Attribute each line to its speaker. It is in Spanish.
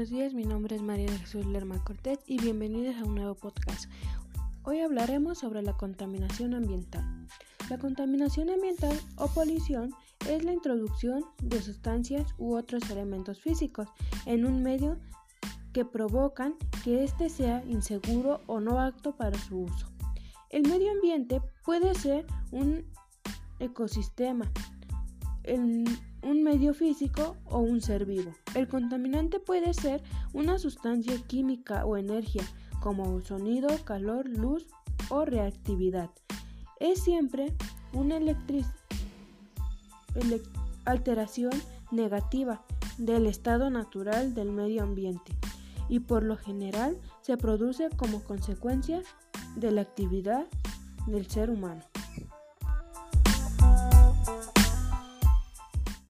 Speaker 1: buenos días. Mi nombre es María Jesús Lerma Cortés y bienvenidos a un nuevo podcast. Hoy hablaremos sobre la contaminación ambiental. La contaminación ambiental o polución es la introducción de sustancias u otros elementos físicos en un medio que provocan que éste sea inseguro o no apto para su uso. El medio ambiente puede ser un ecosistema, un medio físico o un ser vivo. El contaminante puede ser una sustancia química o energía, como sonido, calor, luz o reactividad. Es siempre una alteración negativa del estado natural del medio ambiente y por lo general se produce como consecuencia de la actividad del ser humano.